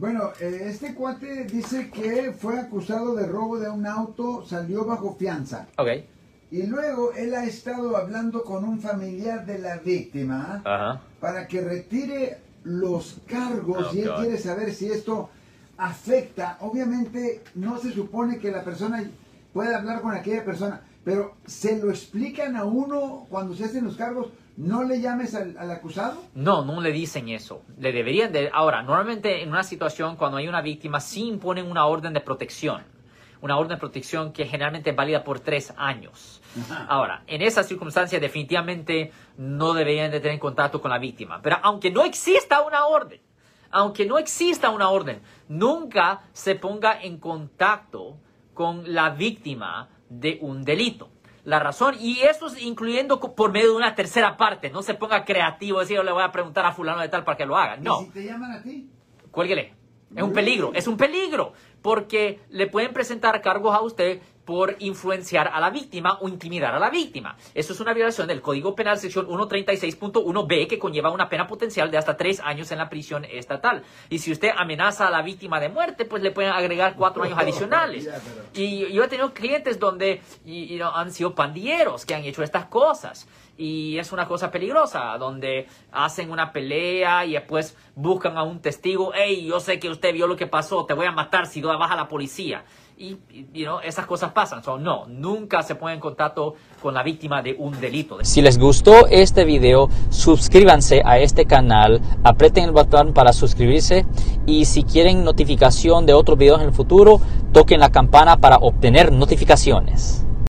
Bueno, eh, este cuate dice que fue acusado de robo de un auto, salió bajo fianza. Ok. Y luego él ha estado hablando con un familiar de la víctima para que retire los cargos Oh, y él God. quiere saber si esto afecta. Obviamente no se supone que la persona pueda hablar con aquella persona, pero se lo explican a uno cuando se hacen los cargos. No le llames al, al acusado. No, no le dicen eso. Le deberían de... Ahora, normalmente en una situación cuando hay una víctima sí imponen una orden de protección. Una orden de protección que generalmente es válida por tres años. Ahora, en esa circunstancia definitivamente no deberían de tener contacto con la víctima. Pero aunque no exista una orden, aunque no exista una orden, nunca se ponga en contacto con la víctima de un delito. La razón, y esto es incluyendo por medio de una tercera parte, no se ponga creativo, decir, yo le voy a preguntar a fulano de tal para que lo haga. No, ¿Y si te llaman a ti? cuélguele. Es un peligro, es un peligro, porque le pueden presentar cargos a usted por influenciar a la víctima o intimidar a la víctima. Eso es una violación del Código Penal sección 136.1b que conlleva una pena potencial de hasta tres años en la prisión estatal. Y si usted amenaza a la víctima de muerte, pues le pueden agregar cuatro años adicionales. Y yo he tenido clientes donde y- y han sido pandilleros que han hecho estas cosas. Y es una cosa peligrosa, donde hacen una pelea y después buscan a un testigo. Hey, yo sé que usted vio lo que pasó, te voy a matar si no baja la policía. Y, you know, esas cosas pasan. So, no, nunca se pone en contacto con la víctima de un delito. Si les gustó este video, suscríbanse a este canal, aprieten el botón para suscribirse y si quieren notificación de otros videos en el futuro, toquen la campana para obtener notificaciones.